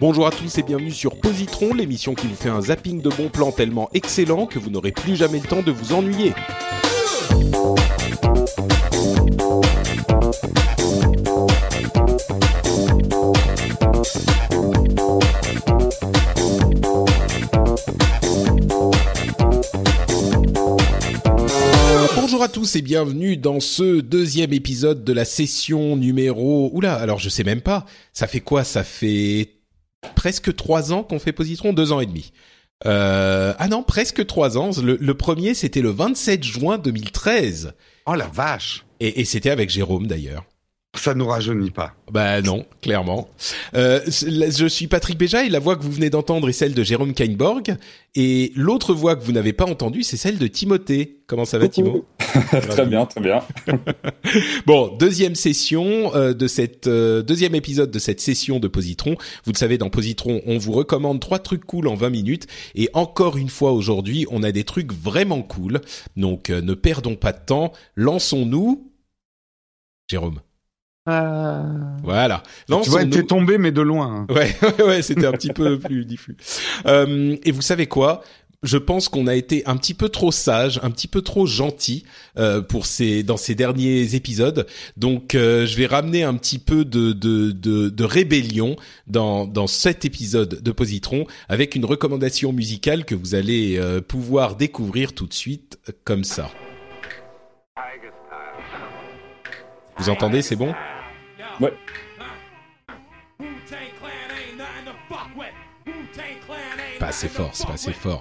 Bonjour à tous et bienvenue sur Positron, l'émission qui vous fait un zapping de bons plans tellement excellent que vous n'aurez plus jamais le temps de vous ennuyer. Bonjour à tous et bienvenue dans ce deuxième épisode de la session numéro... Oula, alors je sais même pas, ça fait quoi? Ça fait presque trois ans qu'on fait Positron, deux ans et demi. Euh, ah non, presque trois ans. Le, le premier, c'était le 27 juin 2013. Oh la vache Et, et c'était avec Jérôme d'ailleurs. Ça nous rajeunit pas. Bah non, clairement. Euh, je suis Patrick Béja et la voix que vous venez d'entendre est celle de Jérôme Kainborg. Et l'autre voix que vous n'avez pas entendue, c'est celle de Timothée. Comment ça va, Timo? Très bien, très bien. bon, deuxième session euh, de cette euh, deuxième épisode de cette session de Positron. Vous le savez, dans Positron, on vous recommande trois trucs cool en 20 minutes. Et encore une fois aujourd'hui, on a des trucs vraiment cool. Donc, euh, ne perdons pas de temps. Lançons-nous. Jérôme. Voilà. tu vois, t'es tombé, mais de loin. Ouais, ouais, ouais, c'était un petit peu plus diffus. Euh, et vous savez quoi? Je pense qu'on a été un petit peu trop sage, un petit peu trop gentil euh, pour ces dans ces derniers épisodes. Donc, euh, je vais ramener un petit peu de de de, rébellion dans dans cet épisode de Positron avec une recommandation musicale que vous allez euh, pouvoir découvrir tout de suite comme ça. Vous entendez, c'est bon? Ouais. Pas assez fort, c'est pas assez fort.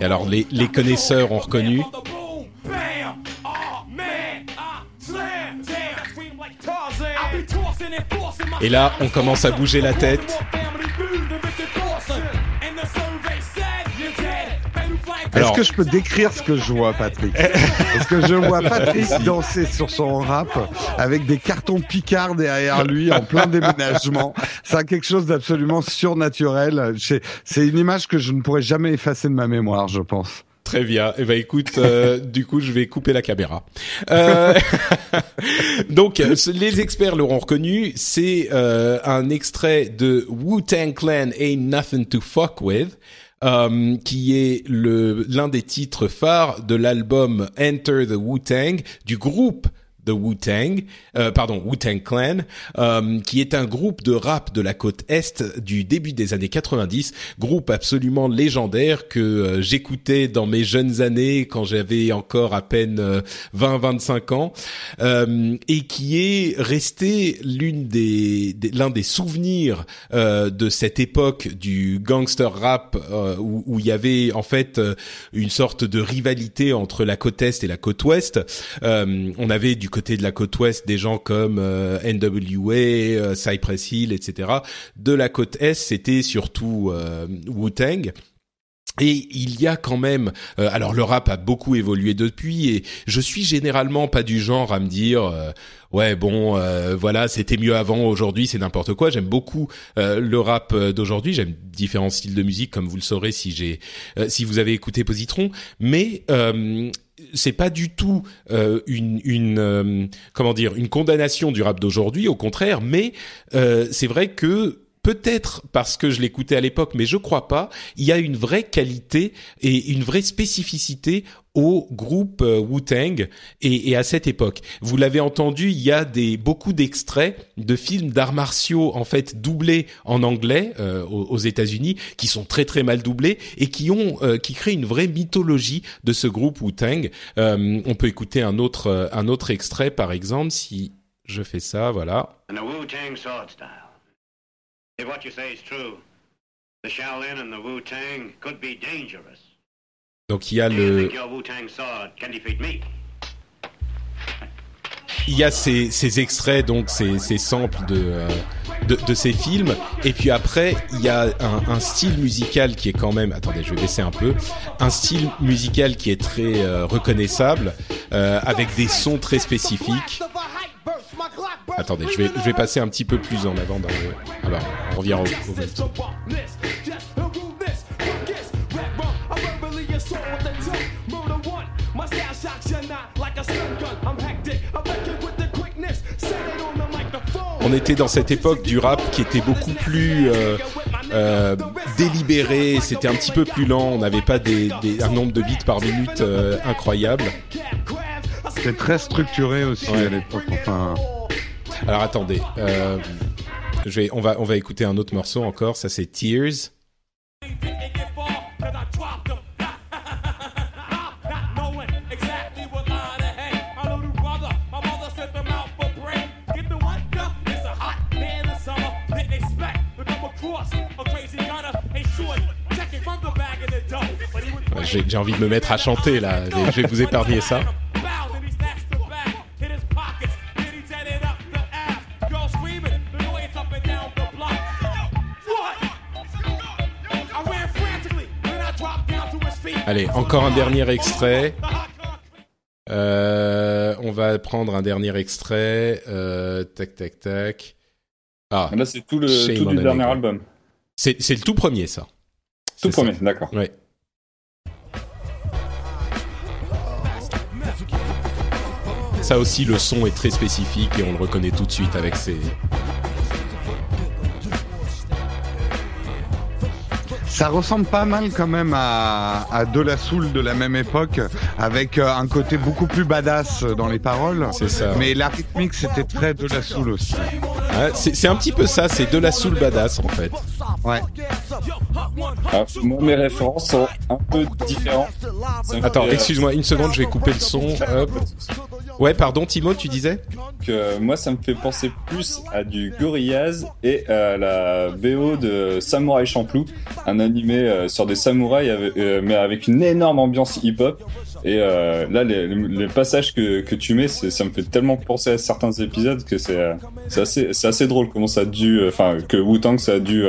Et alors les connaisseurs ont reconnu. Et là, on commence à bouger la tête. Est-ce que je peux décrire ce que je vois, Patrick Parce que je vois Patrick danser sur son rap avec des cartons Picard derrière lui en plein déménagement? Ça a quelque chose d'absolument surnaturel. C'est une image que je ne pourrais jamais effacer de ma mémoire, je pense. Très bien. Eh ben écoute, euh, du coup, je vais couper la caméra. Euh, donc, les experts l'auront reconnu. C'est euh, un extrait de Wu Tang Clan Ain't Nothing to Fuck With. Euh, qui est l'un des titres phares de l'album Enter the Wu-Tang du groupe The Wu-Tang, euh, pardon, Wu-Tang Clan, euh, qui est un groupe de rap de la côte est du début des années 90, groupe absolument légendaire que euh, j'écoutais dans mes jeunes années quand j'avais encore à peine 20-25 ans, euh, et qui est resté l'une des, l'un des souvenirs euh, de cette époque du gangster rap euh, où, où il y avait en fait euh, une sorte de rivalité entre la côte est et la côte ouest. Euh, on avait du côté de la côte ouest des gens comme euh, NWA, euh, Cypress Hill, etc. De la côte est, c'était surtout euh, Wu-Tang. Et il y a quand même, euh, alors le rap a beaucoup évolué depuis, et je suis généralement pas du genre à me dire, euh, ouais bon, euh, voilà, c'était mieux avant, aujourd'hui c'est n'importe quoi. J'aime beaucoup euh, le rap d'aujourd'hui, j'aime différents styles de musique, comme vous le saurez si j'ai, euh, si vous avez écouté Positron, mais euh, c'est pas du tout euh, une, une euh, comment dire une condamnation du rap d'aujourd'hui, au contraire, mais euh, c'est vrai que peut-être parce que je l'écoutais à l'époque, mais je crois pas, il y a une vraie qualité et une vraie spécificité au groupe euh, Wu-Tang et, à cette époque. Vous l'avez entendu, il y a des beaucoup d'extraits de films d'arts martiaux en fait doublés en anglais euh, aux, États-Unis, qui sont très très mal doublés et qui ont euh, qui créent une vraie mythologie de ce groupe Wu-Tang. Euh, on peut écouter un autre euh, un autre extrait par exemple si je fais ça, voilà Wu Tang sword style. If what you say is true, the Shaolin and the Wu Tang could be dangerous. Donc il y a le il y a ces, ces extraits, donc ces, ces samples de, euh, de, de ces films, et puis après il y a un, un style musical qui est quand même, attendez, je vais baisser un peu, un style musical qui est très euh, reconnaissable, euh, avec des sons très spécifiques. Attendez, je vais, je vais passer un petit peu plus en avant. Dans le... Ah bah, on revient au, au on était dans cette époque du rap qui était beaucoup plus euh, euh, délibéré, c'était un petit peu plus lent, on n'avait pas des, des, un nombre de bits par minute euh, incroyable. C'était très structuré aussi à l'époque. Enfin... Alors attendez, euh, on va, on va écouter un autre morceau encore. Ça c'est Tears. J'ai envie de me mettre à chanter là. Je vais vous épargner ça. Allez, encore un dernier extrait. Euh, on va prendre un dernier extrait. Euh, tac, tac, tac. Ah. Là, c'est tout le tout du dernier album. C'est le tout premier, ça. Tout premier, d'accord. Ouais. Ça aussi, le son est très spécifique et on le reconnaît tout de suite avec ses, Ça ressemble pas mal quand même à, à De La Soul de la même époque, avec euh, un côté beaucoup plus badass dans les paroles. C'est ça. Mais la rythmique, c'était très De La Soul aussi. c'est un petit peu ça, c'est De La Soul badass en fait. Ouais. Ah, moi, mes références sont un peu différentes. Attends, excuse-moi, une seconde, je vais couper le son. Hop. Ouais, pardon, Timo, tu disais Que moi, ça me fait penser plus à du Gorillaz et à la BO de Samurai Champloo, un animé euh, sur des samouraïs, euh, mais avec une énorme ambiance hip-hop. Et euh, là, les, les, passages que, que tu mets, ça me fait tellement penser à certains épisodes que c'est assez, assez drôle comment ça a dû, enfin, que Wu-Tang ça a dû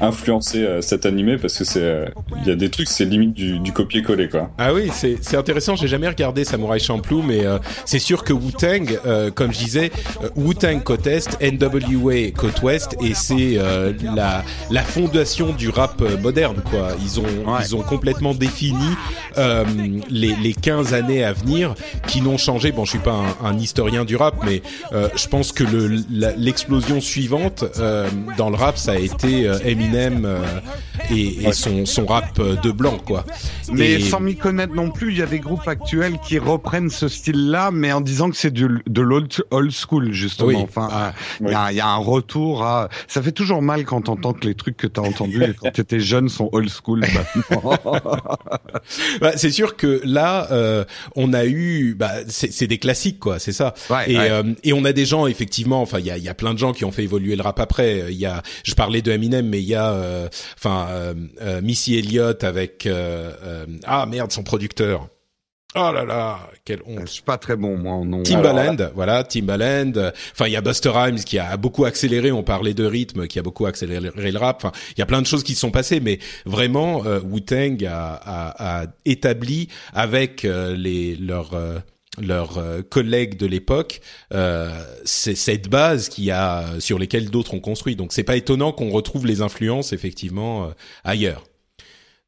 influencer cet animé parce que c'est, il y a des trucs, c'est limite du, du copier-coller quoi. Ah oui, c'est intéressant. J'ai jamais regardé Samurai Champloo, mais c'est sûr que Wu-Tang, comme je disais, Wu-Tang côte est, NWA côte ouest, et c'est la la fondation du rap moderne quoi. Ils ont ils ont complètement défini euh, les les 15 années à venir qui n'ont changé. Bon, je suis pas un, un historien du rap, mais euh, je pense que le l'explosion suivante euh, dans le rap, ça a été euh, Eminem euh, et, et son son rap de blanc quoi. Mais sans m'y connaître non plus, il y a des groupes actuels qui reprennent ce style-là, mais en disant que c'est de l'old old school justement. Enfin, ah, il y, a, y, a, un retour à. Ça fait toujours mal quand t'entends que les trucs que t'as entendus quand t'étais jeune sont old school bah, c'est sûr que là, euh, on a eu, bah, c'est des classiques quoi, c'est ça. et, euh, et on a des gens effectivement, enfin il y a, y a plein de gens qui ont fait évoluer le rap après. Il y a, je parlais de Eminem, mais il y a, euh, enfin euh, Missy Elliott avec, ah merde son producteur. Oh là là, quelle honte. Je suis pas très bon moi en nom. Timbaland, voilà, Timbaland. Enfin, il y a Buster Rhymes qui a beaucoup accéléré. On parlait de rythme, qui a beaucoup accéléré le rap. Enfin, il y a plein de choses qui se sont passées, mais vraiment, euh, Wu Tang a, a, a, établi avec euh, les leurs euh, leurs collègues de l'époque, euh, c'est cette base qui a sur lesquelles d'autres ont construit. Donc c'est pas étonnant qu'on retrouve les influences effectivement ailleurs.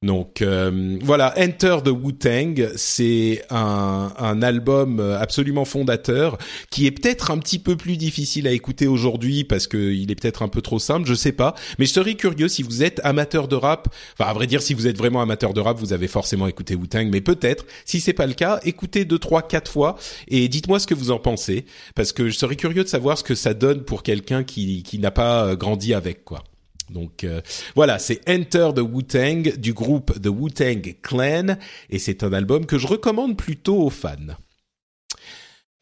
Donc euh, voilà, Enter the Wu-Tang, c'est un, album absolument fondateur qui est peut-être un petit peu plus difficile à écouter aujourd'hui parce qu'il est peut-être un peu trop simple, je sais pas. Mais je serais curieux si vous êtes amateur de rap. Enfin, à vrai dire, si vous êtes vraiment amateur de rap, vous avez forcément écouté Wu-Tang. Mais peut-être, si c'est pas le cas, écoutez deux, trois, quatre fois et dites-moi ce que vous en pensez parce que je serais curieux de savoir ce que ça donne pour quelqu'un qui, qui n'a pas grandi avec quoi. Donc euh, voilà, c'est Enter the Wu-Tang du groupe The Wu-Tang Clan et c'est un album que je recommande plutôt aux fans.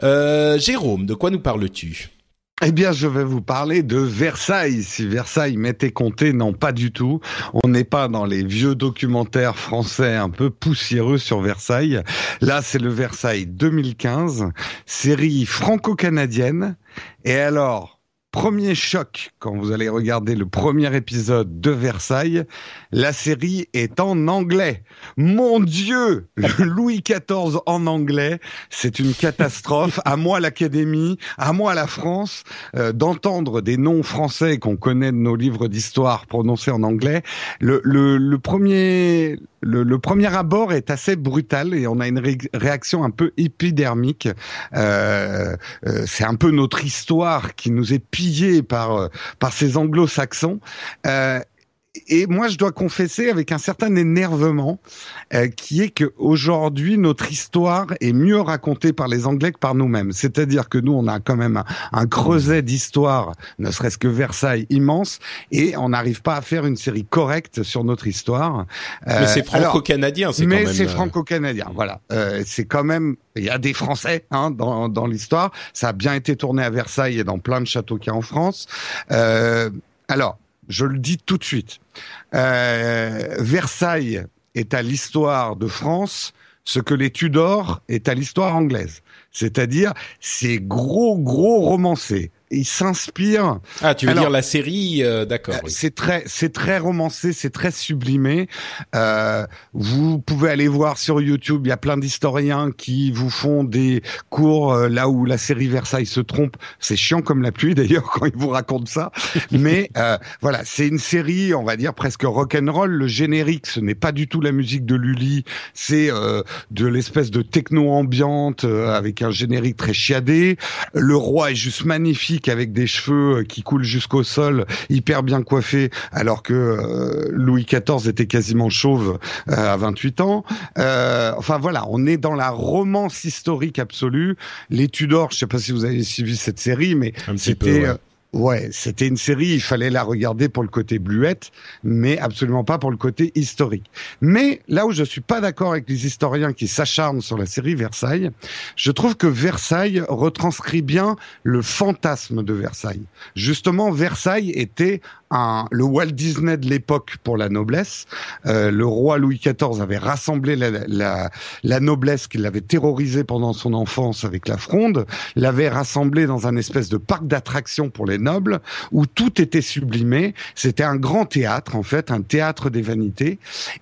Euh, Jérôme, de quoi nous parles-tu? Eh bien, je vais vous parler de Versailles. Si Versailles m'était compté, non, pas du tout. On n'est pas dans les vieux documentaires français un peu poussiéreux sur Versailles. Là, c'est le Versailles 2015, série franco-canadienne. Et alors, premier choc quand vous allez regarder le premier épisode de Versailles, la série est en anglais. Mon Dieu, Louis XIV en anglais, c'est une catastrophe. À moi l'Académie, à moi la France, euh, d'entendre des noms français qu'on connaît de nos livres d'histoire prononcés en anglais. Le, le, le premier le, le, premier abord est assez brutal et on a une réaction un peu épidermique. Euh, euh, c'est un peu notre histoire qui nous est piquée pillé par par ces anglo-saxons et moi, je dois confesser avec un certain énervement, euh, qui est que aujourd'hui notre histoire est mieux racontée par les Anglais que par nous-mêmes. C'est-à-dire que nous, on a quand même un, creuset d'histoire, ne serait-ce que Versailles immense, et on n'arrive pas à faire une série correcte sur notre histoire. Euh, mais c'est franco-canadien, c'est quand même. Mais c'est euh, franco-canadien, voilà. Euh, c'est quand même. Il y a des Français hein, dans, dans l'histoire. Ça a bien été tourné à Versailles et dans plein de châteaux qu'il y a en France. alors je le dis tout de suite. Euh, Versailles est à l'histoire de France ce que les Tudors est à l'histoire anglaise. C'est-à-dire, c'est gros, gros romancé il s'inspire. Ah, tu veux dire la série, euh, d'accord. Euh, c'est très, c'est très romancé, c'est très sublimé. Euh, vous pouvez aller voir sur YouTube, il y a plein d'historiens qui vous font des cours euh, là où la série Versailles se trompe. C'est chiant comme la pluie d'ailleurs quand ils vous racontent ça. Mais voilà, c'est une série, on va dire presque rock and roll. Le générique, ce n'est pas du tout la musique de Lully, c'est de l'espèce de techno ambiante avec un générique très chiadé. Le roi est juste magnifique avec des cheveux euh, qui coulent jusqu'au sol, hyper bien coiffé, alors que euh, Louis XIV était quasiment chauve euh, à 28 ans. enfin voilà, on est dans la romance historique absolue. Les Tudors, je sais pas si vous avez suivi cette série, mais c'était Ouais, c'était une série, il fallait la regarder pour le côté bluette, mais absolument pas pour le côté historique. Mais là où je suis pas d'accord avec les historiens qui s'acharnent sur la série Versailles, je trouve que Versailles retranscrit bien le fantasme de Versailles. Justement, Versailles était un, le Walt Disney de l'époque pour la noblesse. Euh, le roi Louis XIV avait rassemblé la, la, la noblesse qu'il avait terrorisée pendant son enfance avec la fronde, l'avait rassemblé dans un espèce de parc d'attractions pour les où tout était sublimé. C'était un grand théâtre en fait, un théâtre des vanités.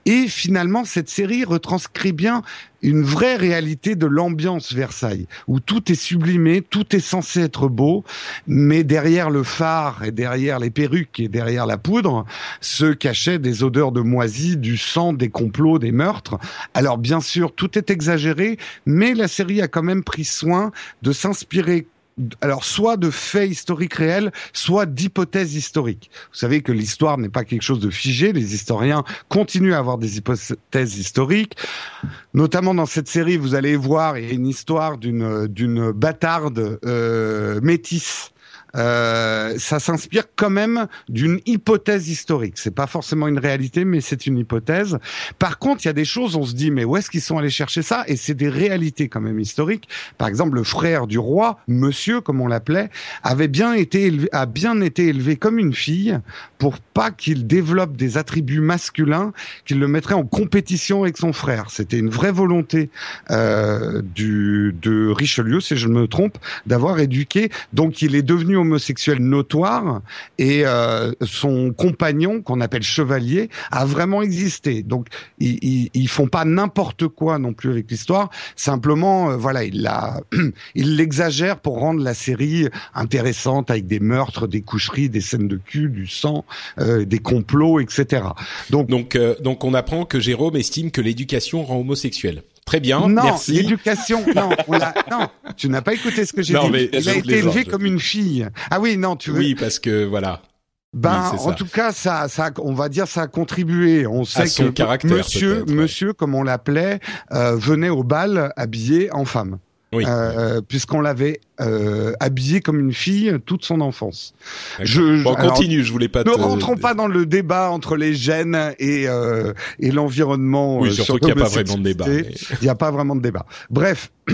Et finalement, cette série retranscrit bien une vraie réalité de l'ambiance Versailles, où tout est sublimé, tout est censé être beau, mais derrière le phare et derrière les perruques et derrière la poudre se cachaient des odeurs de moisie, du sang, des complots, des meurtres. Alors bien sûr, tout est exagéré, mais la série a quand même pris soin de s'inspirer alors soit de faits historiques réels, soit d'hypothèses historiques. Vous savez que l'histoire n'est pas quelque chose de figé, les historiens continuent à avoir des hypothèses historiques. Notamment dans cette série, vous allez voir, il y a une histoire d'une d'une bâtarde euh, métisse euh, ça s'inspire quand même d'une hypothèse historique. C'est pas forcément une réalité, mais c'est une hypothèse. Par contre, il y a des choses, on se dit, mais où est-ce qu'ils sont allés chercher ça? Et c'est des réalités quand même historiques. Par exemple, le frère du roi, Monsieur, comme on l'appelait, avait bien été a bien été élevé comme une fille pour pas qu'il développe des attributs masculins qu'il le mettrait en compétition avec son frère. C'était une vraie volonté euh, du de Richelieu, si je ne me trompe, d'avoir éduqué. Donc, il est devenu homosexuel notoire et euh, son compagnon, qu'on appelle chevalier, a vraiment existé. Donc ils, ils, font pas n'importe quoi non plus avec l'histoire. Simplement, euh, voilà, il la, l'exagère pour rendre la série intéressante avec des meurtres, des coucheries, des scènes de cul, du sang, euh, des complots, etc. Donc donc donc on apprend que Jérôme estime que l'éducation rend homosexuel. Très bien, non, merci. l'éducation, non, non, tu n'as pas écouté ce que j'ai dit. Mais Il a été élevé comme une fille. Ah oui, non, tu veux. Oui, parce que voilà. Ben, en tout cas, ça, ça, on va dire, ça a contribué. On sait que Monsieur, Monsieur, comme on l'appelait, euh, venait au bal habillé en femme. Oui. Euh, puisqu'on l'avait euh, habillé comme une fille toute son enfance. Je, bon, continue, je voulais pas. Ne rentrons pas dans le débat entre les gènes et euh, et l'environnement. Oui, surtout qu'il n'y a pas vraiment de débat. Il n'y a pas vraiment de débat. Bref.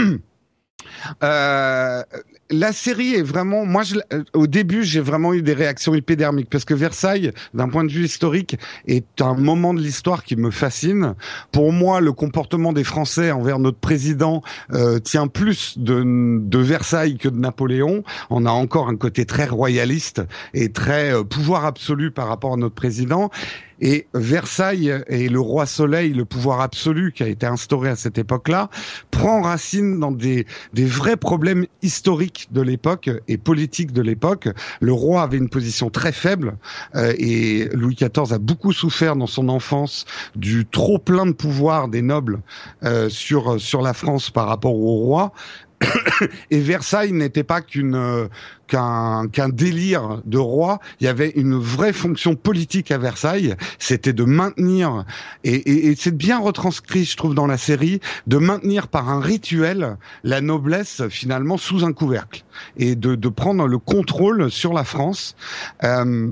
Euh, la série est vraiment, moi, je, euh, au début, j'ai vraiment eu des réactions épidermiques parce que Versailles, d'un point de vue historique, est un moment de l'histoire qui me fascine. Pour moi, le comportement des Français envers notre président euh, tient plus de, de, Versailles que de Napoléon. On a encore un côté très royaliste et très euh, pouvoir absolu par rapport à notre président. Et Versailles et le roi Soleil, le pouvoir absolu qui a été instauré à cette époque-là, prend racine dans des, des vrais problèmes historiques de l'époque et politiques de l'époque. Le roi avait une position très faible euh, et Louis XIV a beaucoup souffert dans son enfance du trop plein de pouvoir des nobles euh, sur sur la France par rapport au roi et Versailles n'était pas qu'une euh, qu'un qu'un délire de roi. Il y avait une vraie fonction politique à Versailles. C'était de maintenir et, c'est bien retranscrit, je trouve, dans la série, de maintenir par un rituel la noblesse finalement sous un couvercle et de, de prendre le contrôle sur la France. Euh,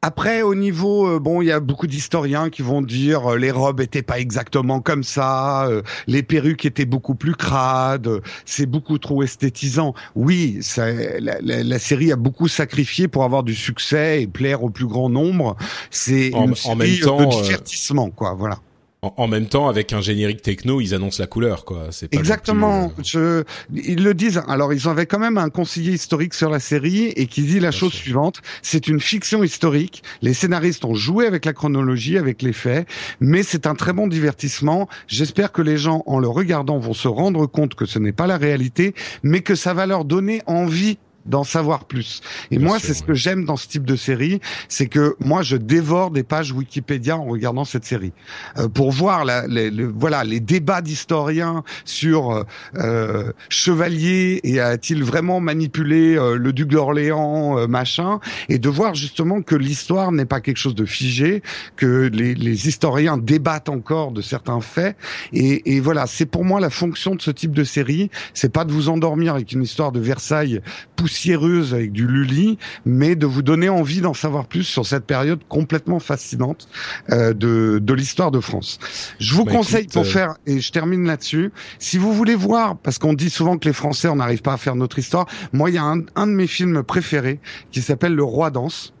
après, au niveau, euh, bon, il y a beaucoup d'historiens qui vont dire euh, les robes étaient pas exactement comme ça, euh, les perruques étaient beaucoup plus crades, c'est beaucoup trop esthétisant. Oui, ça, la, la, la, série a beaucoup sacrifié pour avoir du succès et plaire au plus grand nombre. C'est une en même temps, de divertissement, quoi. Voilà. En, même temps, avec un générique techno, ils annoncent la couleur, quoi. C'est exactement. Je, ils le disent. Alors, ils avaient quand même un conseiller historique sur la série et qui dit la chose suivante c'est une fiction historique. Les scénaristes ont joué avec la chronologie, avec les faits, mais c'est un très bon divertissement. J'espère que les gens, en le regardant, vont se rendre compte que ce n'est pas la réalité, mais que ça va leur donner envie d'en savoir plus. Et moi, c'est ce que j'aime dans ce type de série, c'est que moi, je dévore des pages Wikipédia en regardant cette série euh, pour voir la, les, voilà les débats d'historiens sur euh, euh, Chevalier et a-t-il vraiment manipulé euh, le duc d'Orléans, euh, machin, et de voir justement que l'histoire n'est pas quelque chose de figé, que les, les, historiens débattent encore de certains faits. Et, et voilà, c'est pour moi la fonction de ce type de série, c'est pas de vous endormir avec une histoire de Versailles poussée poussiéreuse avec du Lully, mais de vous donner envie d'en savoir plus sur cette période complètement fascinante euh, de, de l'histoire de France. Je vous bah, conseille pour euh, faire, et je termine là-dessus, si vous voulez voir, parce qu'on dit souvent que les Français, on n'arrive pas à faire notre histoire, moi, il y a un, un de mes films préférés qui s'appelle Le Roi danse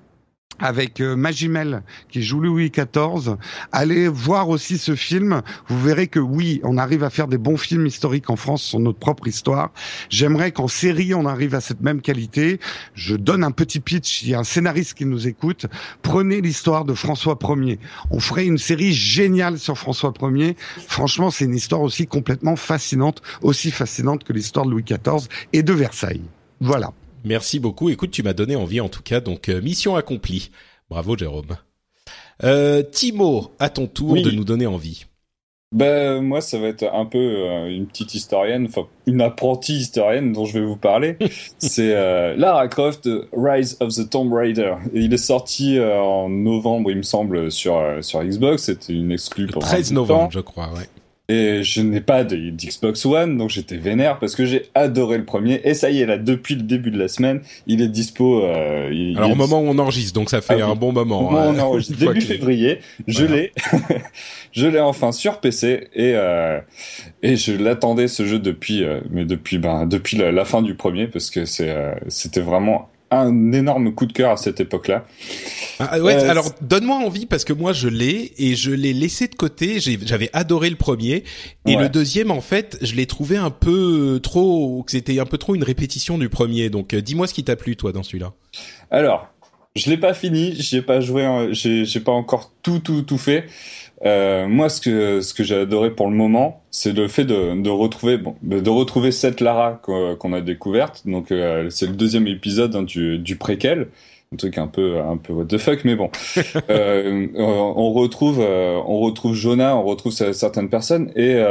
avec euh, Magimel qui joue Louis XIV. Allez voir aussi ce film. Vous verrez que oui, on arrive à faire des bons films historiques en France sur notre propre histoire. J'aimerais qu'en série, on arrive à cette même qualité. Je donne un petit pitch. Il y a un scénariste qui nous écoute. Prenez l'histoire de François Ier. On ferait une série géniale sur François Ier. Franchement, c'est une histoire aussi complètement fascinante, aussi fascinante que l'histoire de Louis XIV et de Versailles. Voilà. Merci beaucoup. Écoute, tu m'as donné envie en tout cas, donc euh, mission accomplie. Bravo Jérôme. Euh, Timo, à ton tour de nous donner envie. Ben moi, ça va être un peu euh, une petite historienne, enfin une apprentie historienne dont je vais vous parler. C'est euh, Lara Croft, Rise of the Tomb Raider. Et il est sorti en novembre, il me semble, sur sur Xbox. C'était une exclue pour 13 novembre, je crois, ouais. Et je n'ai pas d'Xbox One, donc j'étais vénère parce que j'ai adoré le premier. Et ça y est, là, depuis le début de la semaine, il est dispo. Euh, il, Alors au moment où on enregistre, donc ça fait ah un bon moment. Au moment où on enregistre, début février, je l'ai, je l'ai enfin sur PC et euh, et je l'attendais ce jeu depuis, euh, mais depuis ben depuis la, la, fin du premier parce que c'est euh, c'était vraiment un énorme coup de cœur à cette époque-là. Ah, ouais, euh, alors donne-moi envie parce que moi je l'ai et je l'ai laissé de côté. J'avais adoré le premier et le deuxième en fait, je l'ai trouvé un peu trop, que c'était un peu trop une répétition du premier. Donc euh, dis-moi ce qui t'a plu toi dans celui-là. Alors, je l'ai pas fini, j'ai pas joué, j'ai pas encore tout tout tout fait. Euh, moi, ce que ce que j'ai adoré pour le moment, c'est le fait de, de retrouver bon, de retrouver cette Lara qu'on a découverte. Donc, euh, c'est le deuxième épisode hein, du, du préquel, un truc un peu un peu what the fuck, mais bon. euh, on retrouve euh, on retrouve Jonah, on retrouve certaines personnes, et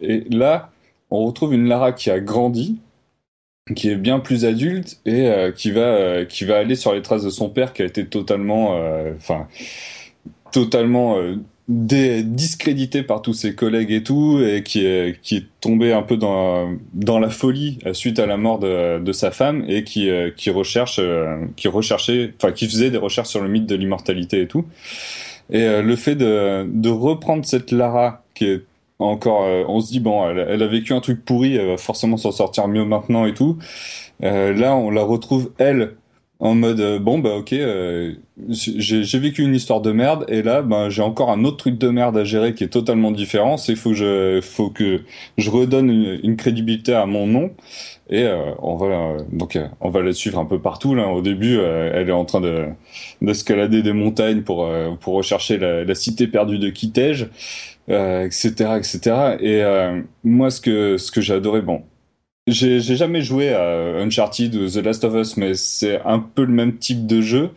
et là, on retrouve une Lara qui a grandi, qui est bien plus adulte et qui va qui va aller sur les traces de son père qui a été totalement, enfin totalement discrédité par tous ses collègues et tout, et qui est, qui est tombé un peu dans, dans la folie euh, suite à la mort de, de sa femme et qui, euh, qui recherche, euh, qui recherchait, enfin, qui faisait des recherches sur le mythe de l'immortalité et tout. Et le fait de, de reprendre cette Lara qui est encore, on se dit bon, elle, elle, a vécu un truc pourri, elle va forcément s'en sortir mieux maintenant et tout. là, on la retrouve elle en mode euh, bon bah ok euh, j'ai vécu une histoire de merde et là ben j'ai encore un autre truc de merde à gérer qui est totalement différent c'est faut que je faut que je redonne une, crédibilité à mon nom et euh, on va donc on va la suivre un peu partout là. Au début elle est en train de d'escalader des montagnes pour pour rechercher la, la, cité perdue de Kitej etc etc et moi ce que ce que j'ai adoré bon j'ai jamais joué à Uncharted ou The Last of Us, mais c'est un peu le même type de jeu.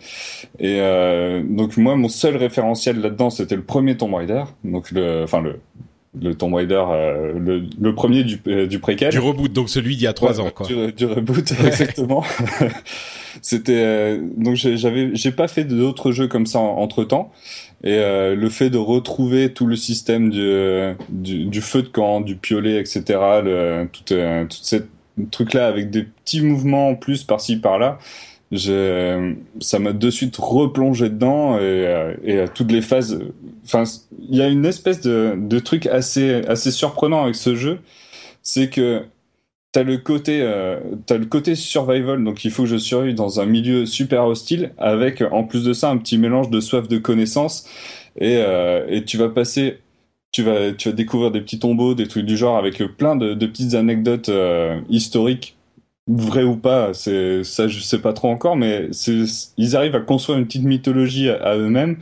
Et euh, donc moi, mon seul référentiel là-dedans, c'était le premier Tomb Raider, donc le, enfin le le Tomb Raider, le, le, premier du, du préquel. Du reboot, donc celui d'il y a trois ans, quoi. Du, du reboot, exactement. C'était donc j'avais, j'ai pas fait d'autres jeux comme ça entre temps. Et euh, le fait de retrouver tout le système du, du, du, feu de camp, du piolet, etc., le, tout, euh, tout ce truc-là avec des petits mouvements en plus par-ci par-là, ça m'a de suite replongé dedans et, euh, et toutes les phases. Enfin, il y a une espèce de, de truc assez assez surprenant avec ce jeu, c'est que t'as le côté euh, t'as le côté survival donc il faut que je survive dans un milieu super hostile avec en plus de ça un petit mélange de soif de connaissance et, euh, et tu vas passer tu vas tu vas découvrir des petits tombeaux des trucs du genre avec plein de, de petites anecdotes euh, historiques vrai ou pas, c'est ça je sais pas trop encore, mais ils arrivent à construire une petite mythologie à, eux-mêmes.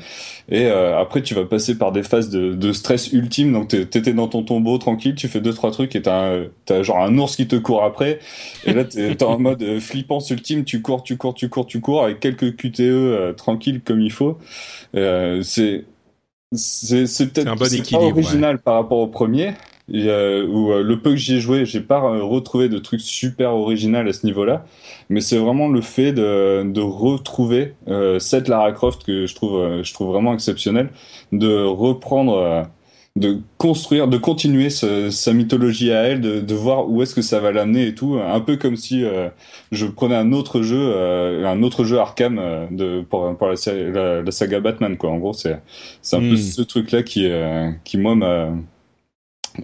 Et euh, après, tu vas passer par des phases de, de stress ultime. Donc t'étais dans ton tombeau tranquille, tu fais deux trois trucs et t'as as genre un ours qui te court après. Et là t'es en mode euh, flippance ultime, tu cours, tu cours, tu cours, tu cours avec quelques QTE euh, tranquilles comme il faut. Euh, c'est c'est peut-être un bon original par rapport au premier, euh, où euh, le peu que j'y ai joué, j'ai pas euh, retrouvé de trucs super original à ce niveau-là, mais c'est vraiment le fait de, de retrouver euh, cette Lara Croft que je trouve, euh, je trouve vraiment exceptionnel, de reprendre, de construire, de continuer ce, sa mythologie à elle, de, de voir où est-ce que ça va l'amener et tout, un peu comme si je prenais un autre jeu, un autre jeu Arkham de pour, pour la, la, saga Batman quoi. En gros, c'est c'est un peu hmm. ce truc-là qui qui moi m'a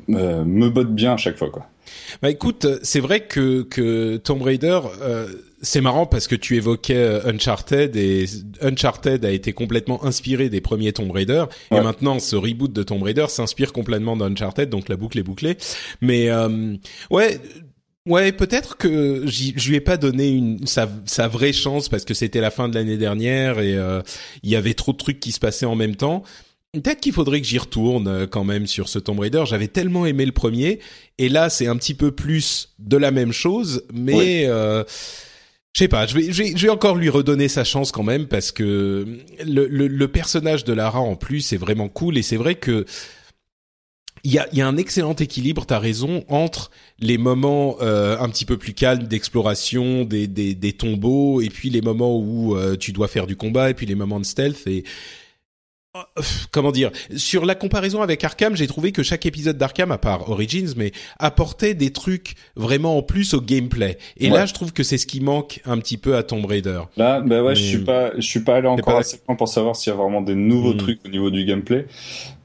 euh, me botte bien à chaque fois quoi. Bah écoute, c'est vrai que que Tomb Raider euh, c'est marrant parce que tu évoquais euh, Uncharted et Uncharted a été complètement inspiré des premiers Tomb Raider et maintenant ce reboot de Tomb Raider s'inspire complètement d'Uncharted donc la boucle est bouclée. Mais euh, ouais, Ouais, peut-être que je lui ai pas donné une sa, sa vraie chance parce que c'était la fin de l'année dernière et il y avait trop de trucs qui se passaient en même temps. Peut-être qu'il faudrait que j'y retourne euh, quand même sur ce Tomb Raider. J'avais tellement aimé le premier, et là c'est un petit peu plus de la même chose, mais euh, je sais pas. Je vais, je vais, encore lui redonner sa chance quand même parce que le, le, le personnage de Lara en plus est vraiment cool, et c'est vrai que il y a, y a, un excellent équilibre, t'as raison, entre les moments euh, un petit peu plus calmes d'exploration des, des, des, tombeaux et puis les moments où euh, tu dois faire du combat et puis les moments de stealth et comment dire? Sur la comparaison avec Arkham j'ai trouvé que chaque épisode d'Arkham à part Origins mais apportait des trucs vraiment en plus au gameplay. Et là je trouve que c'est ce qui manque un petit peu à Tomb Raider. Là bah ouais je suis pas je suis pas allé encore assez loin pour savoir s'il y a vraiment des nouveaux hmm. trucs au niveau du gameplay.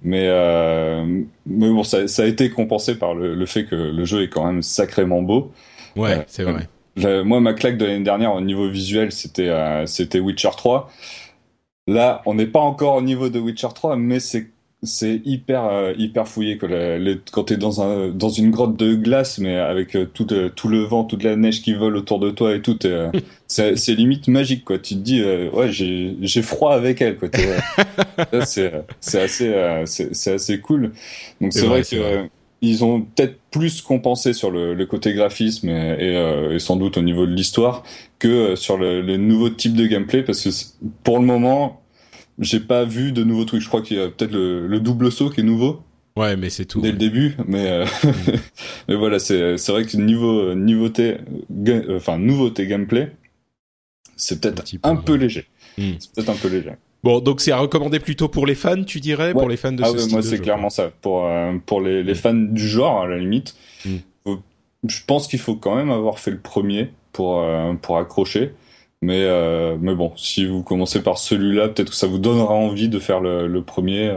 Mais euh, mais bon ça, ça, a été compensé par le, le, fait que le jeu est quand même sacrément beau. Ouais euh, c'est vrai. moi ma claque de l'année dernière au niveau visuel c'était euh, c'était Witcher 3 Là, on n'est pas encore au niveau de Witcher 3, mais c'est c'est hyper euh, hyper fouillé que les, quand t'es dans un dans une grotte de glace mais avec euh, tout euh, tout le vent toute la neige qui vole autour de toi et tout c'est c'est limite magique quoi. Tu te dis ouais j'ai j'ai froid avec elle quoi c'est c'est assez c'est assez cool. Donc c'est vrai, que ils ont peut-être plus compensé sur le, le côté graphisme et, et, sans doute au niveau de l'histoire que euh, sur le, le, nouveau type de gameplay parce que pour le moment j'ai pas vu de nouveaux trucs. Je crois qu'il y a peut-être le, le, double saut qui est nouveau. Ouais mais c'est tout dès le début mais euh, mm. mais voilà c'est c'est vrai que niveau nouveauté enfin nouveauté gameplay c'est peut-être un, peu léger. Mm. c'est peut-être un peu léger Bon, donc c'est à recommander plutôt pour les fans, tu dirais, pour les fans de ah ce ouais, Moi, c'est clairement ça. Pour euh, pour les, les, mm. fans du genre, à la limite, je pense qu'il faut quand même avoir fait le premier pour, euh, pour accrocher. Mais, euh, mais bon, si vous commencez par celui-là, peut-être que ça vous donnera envie de faire le, le premier.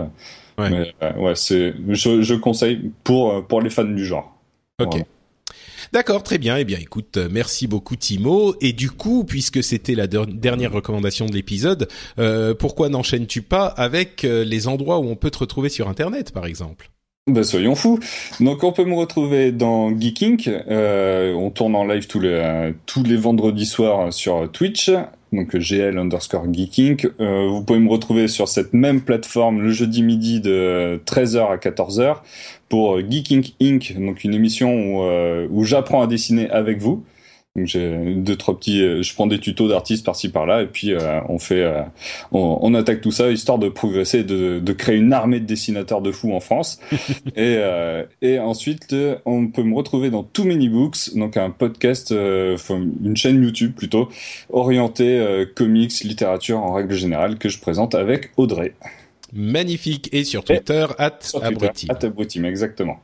Ouais. Mais, euh, ouais, c'est, je, je conseille pour, pour les fans du genre. Ok. D'accord, très bien. Eh bien, écoute, merci beaucoup Timo. Et du coup, puisque c'était la dernière recommandation de l'épisode, euh, pourquoi n'enchaînes-tu pas avec les endroits où on peut te retrouver sur Internet, par exemple? Ben soyons fous. Donc on peut me retrouver dans Geeking. Euh, on tourne en live tous les tous les vendredis soirs sur Twitch. Donc GL underscore Geeking. Euh, vous pouvez me retrouver sur cette même plateforme le jeudi midi de 13h à 14h pour Geeking Inc. Donc une émission où, euh, où j'apprends à dessiner avec vous. Donc j'ai deux trois petits, euh, je prends des tutos d'artistes par-ci par-là et puis euh, on fait, euh, on, on, attaque tout ça histoire de progresser, de, de créer une armée de dessinateurs de fous en France. et, et ensuite on peut me retrouver dans Too Many Books, donc un podcast, une chaîne YouTube plutôt orientée comics, littérature en règle générale que je présente avec Audrey. Magnifique et sur Twitter at Abrutim, exactement.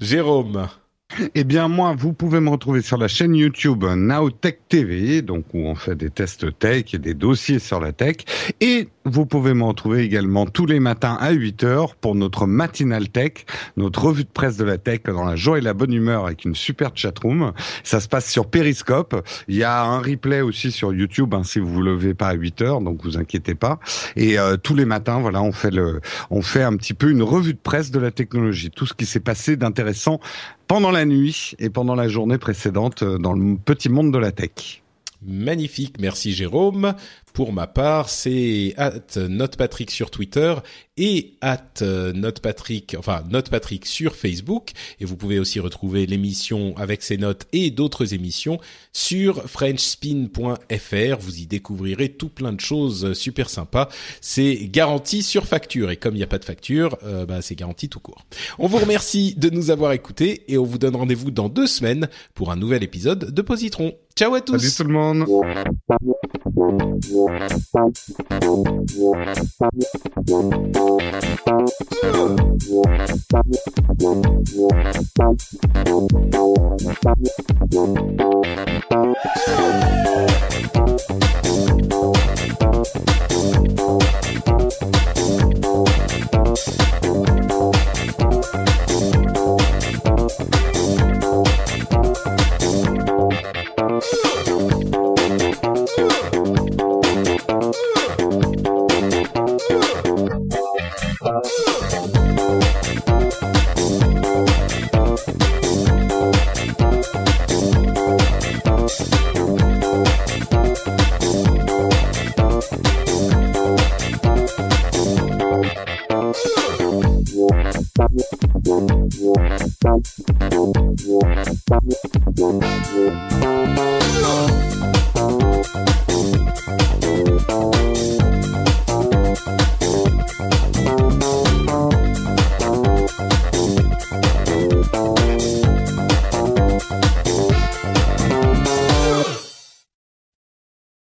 Jérôme. Eh bien, moi, vous pouvez me retrouver sur la chaîne YouTube Nowtech TV, donc où on fait des tests tech et des dossiers sur la tech. Et vous pouvez me retrouver également tous les matins à 8 heures pour notre matinal tech, notre revue de presse de la tech dans la joie et la bonne humeur avec une super chatroom. Ça se passe sur Periscope. Il y a un replay aussi sur YouTube hein, si vous vous levez pas à 8 heures, donc vous inquiétez pas. Et euh, tous les matins, voilà, on fait le, on fait un petit peu une revue de presse de la technologie, tout ce qui s'est passé d'intéressant pendant la nuit et pendant la journée précédente euh, dans le petit monde de la tech. Magnifique, merci Jérôme. Pour ma part, c'est at NotePatrick sur Twitter et at NotePatrick, enfin NotePatrick sur Facebook. Et vous pouvez aussi retrouver l'émission avec ses notes et d'autres émissions sur FrenchSpin.fr. Vous y découvrirez tout plein de choses super sympas. C'est garanti sur facture. Et comme il n'y a pas de facture, euh, bah, c'est garanti tout court. On vous remercie de nous avoir écoutés et on vous donne rendez-vous dans deux semaines pour un nouvel épisode de Positron. Ciao à tous. Salut tout le monde.